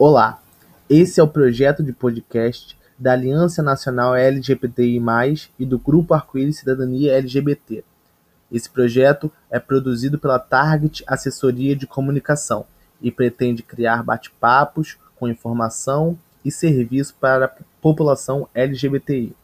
Olá, esse é o projeto de podcast da Aliança Nacional LGBTI+, e do Grupo Arco-Íris Cidadania LGBT. Esse projeto é produzido pela Target Assessoria de Comunicação e pretende criar bate-papos com informação e serviço para a população LGBTI.